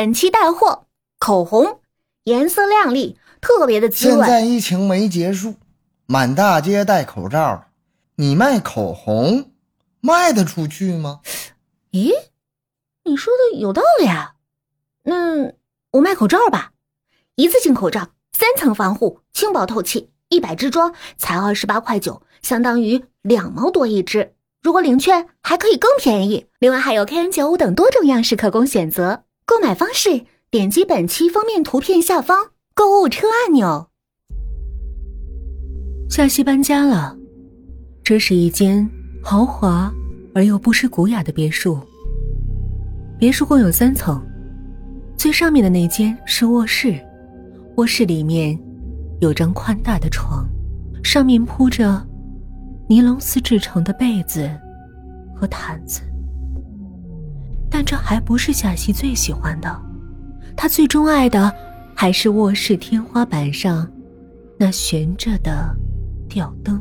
本期带货口红，颜色亮丽，特别的滋润。现在疫情没结束，满大街戴口罩，你卖口红卖得出去吗？咦，你说的有道理啊。那我卖口罩吧，一次性口罩，三层防护，轻薄透气，一百支装才二十八块九，相当于两毛多一支。如果领券还可以更便宜，另外还有 KN 九五等多种样式可供选择。购买方式：点击本期封面图片下方购物车按钮。夏西搬家了，这是一间豪华而又不失古雅的别墅。别墅共有三层，最上面的那间是卧室，卧室里面有张宽大的床，上面铺着尼龙丝制成的被子和毯子。但这还不是夏西最喜欢的，他最钟爱的还是卧室天花板上那悬着的吊灯。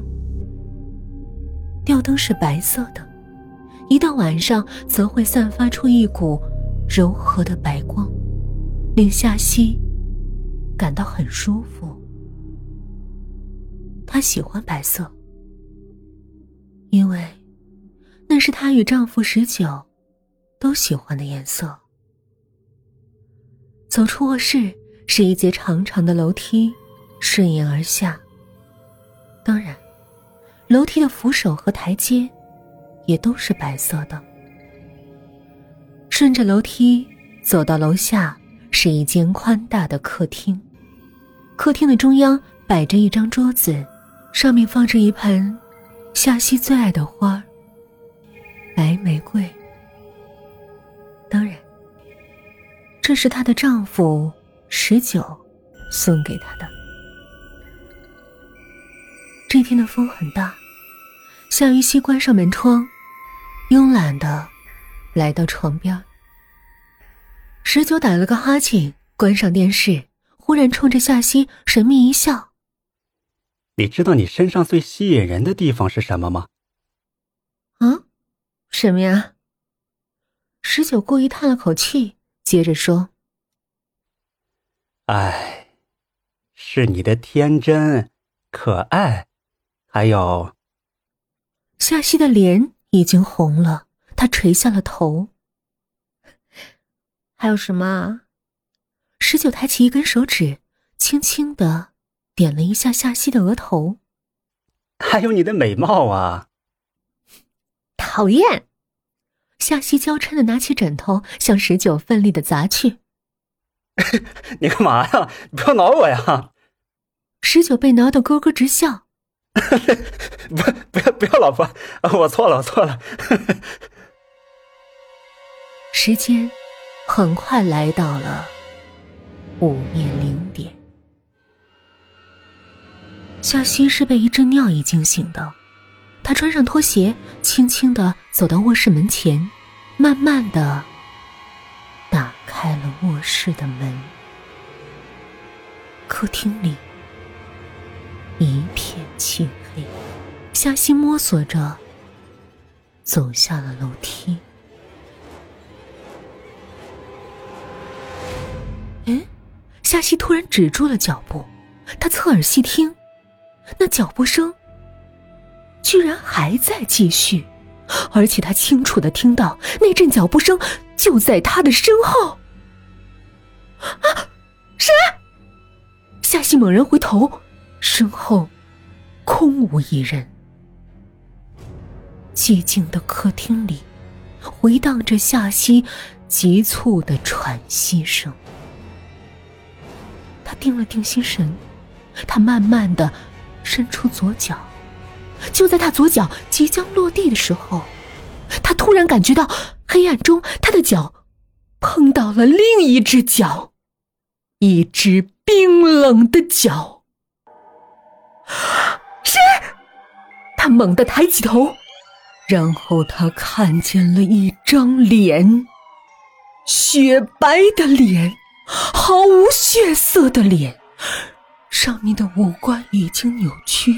吊灯是白色的，一到晚上则会散发出一股柔和的白光，令夏西感到很舒服。她喜欢白色，因为那是她与丈夫十九。都喜欢的颜色。走出卧室是一节长长的楼梯，顺延而下。当然，楼梯的扶手和台阶也都是白色的。顺着楼梯走到楼下，是一间宽大的客厅。客厅的中央摆着一张桌子，上面放着一盆夏西最爱的花——白玫瑰。当然，这是她的丈夫十九送给她的。这天的风很大，夏雨熙关上门窗，慵懒的来到床边。十九打了个哈欠，关上电视，忽然冲着夏西神秘一笑：“你知道你身上最吸引人的地方是什么吗？”“啊，什么呀？”十九故意叹了口气，接着说：“哎，是你的天真、可爱，还有……”夏西的脸已经红了，她垂下了头。还有什么？十九抬起一根手指，轻轻的点了一下夏西的额头。还有你的美貌啊！讨厌。夏西娇嗔的拿起枕头，向十九奋力的砸去。你干嘛呀？不要挠我呀！十九被挠得咯咯直笑。不，不要，不要，老婆，我错了，我错了。时间很快来到了午夜零点。夏西是被一阵尿意惊醒的。她穿上拖鞋，轻轻的走到卧室门前，慢慢的打开了卧室的门。客厅里一片漆黑，夏西摸索着走下了楼梯。哎，夏西突然止住了脚步，他侧耳细听，那脚步声。居然还在继续，而且他清楚的听到那阵脚步声就在他的身后。啊，谁？夏西猛然回头，身后空无一人。寂静的客厅里回荡着夏西急促的喘息声。他定了定心神，他慢慢的伸出左脚。就在他左脚即将落地的时候，他突然感觉到黑暗中他的脚碰到了另一只脚，一只冰冷的脚。谁？他猛地抬起头，然后他看见了一张脸，雪白的脸，毫无血色的脸，上面的五官已经扭曲。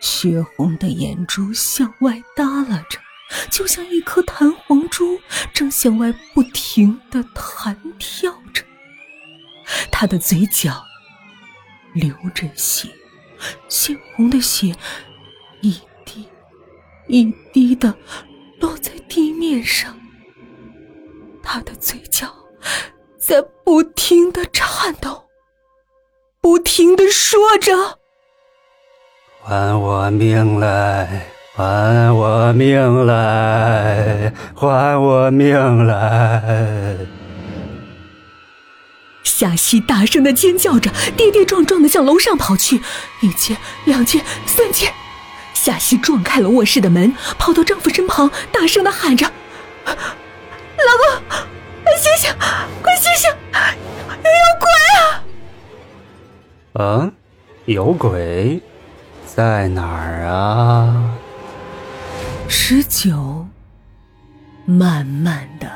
血红的眼珠向外耷拉着，就像一颗弹簧珠，正向外不停的弹跳着。他的嘴角流着血，鲜红的血一滴一滴的落在地面上。他的嘴角在不停的颤抖，不停的说着：“还我命来！”还我命来！还我命来！夏西大声的尖叫着，跌跌撞撞的向楼上跑去。一间，两间，三间。夏西撞开了卧室的门，跑到丈夫身旁，大声的喊着：“老公，快醒醒，快醒醒！有鬼啊！”啊，有鬼，在哪儿啊？十九，慢慢的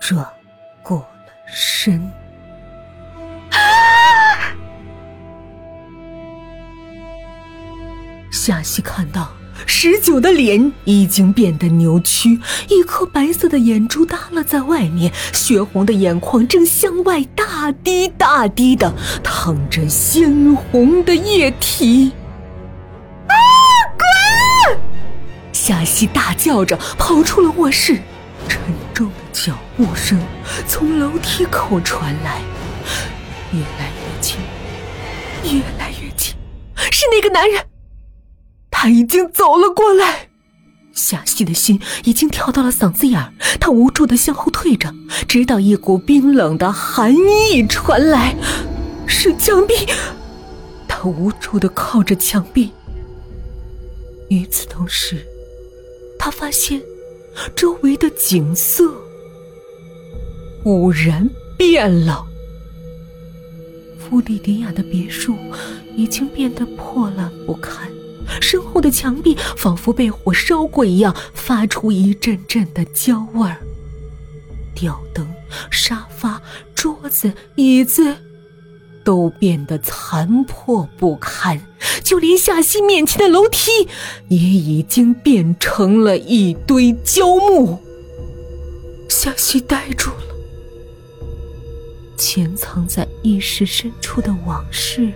转过了身。夏西看到十九的脸已经变得扭曲，一颗白色的眼珠耷拉在外面，血红的眼眶正向外大滴大滴的淌着鲜红的液体。夏西大叫着跑出了卧室，沉重的脚步声从楼梯口传来，越来越近，越来越近，是那个男人，他已经走了过来。夏西的心已经跳到了嗓子眼儿，他无助的向后退着，直到一股冰冷的寒意传来，是墙壁，他无助的靠着墙壁。与此同时。他发现，周围的景色忽然变了。弗里迪亚的别墅已经变得破烂不堪，身后的墙壁仿佛被火烧过一样，发出一阵阵的焦味儿。吊灯、沙发、桌子、椅子。都变得残破不堪，就连夏曦面前的楼梯也已经变成了一堆焦木。夏曦呆住了，潜藏在意识深处的往事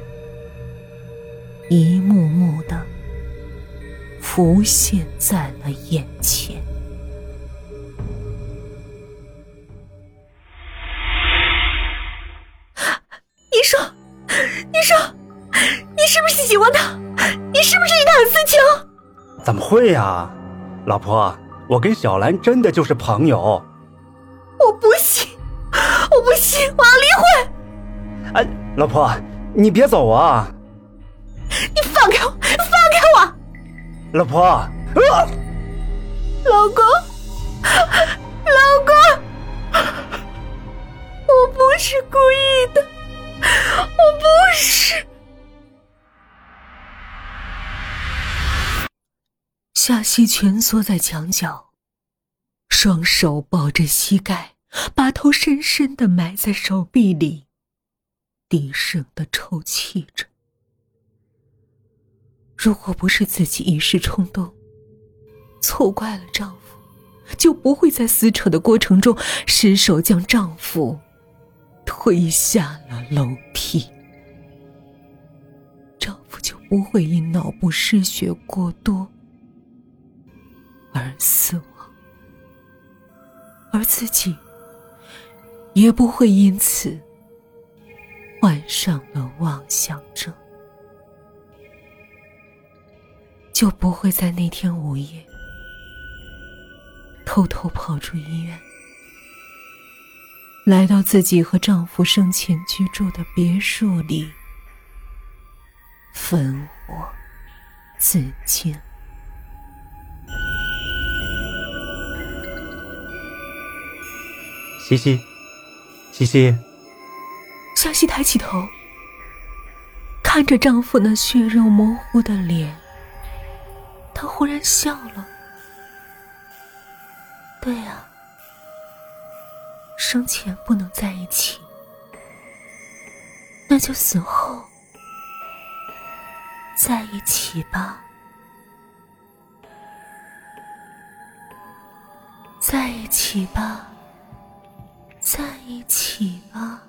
一幕幕的浮现在了眼前。怎么会呀，老婆，我跟小兰真的就是朋友。我不信，我不信，我要离婚。哎，老婆，你别走啊！你放开我，放开我！老婆，啊！老公，老公，我不是故意夏西蜷缩在墙角，双手抱着膝盖，把头深深的埋在手臂里，低声的抽泣着。如果不是自己一时冲动，错怪了丈夫，就不会在撕扯的过程中失手将丈夫。推下了楼梯，丈夫就不会因脑部失血过多而死亡，而自己也不会因此患上了妄想症，就不会在那天午夜偷偷跑出医院。来到自己和丈夫生前居住的别墅里，焚火自尽。西西，西西。夏西抬起头，看着丈夫那血肉模糊的脸，她忽然笑了。对呀。生前不能在一起，那就死后在一起吧。在一起吧，在一起吧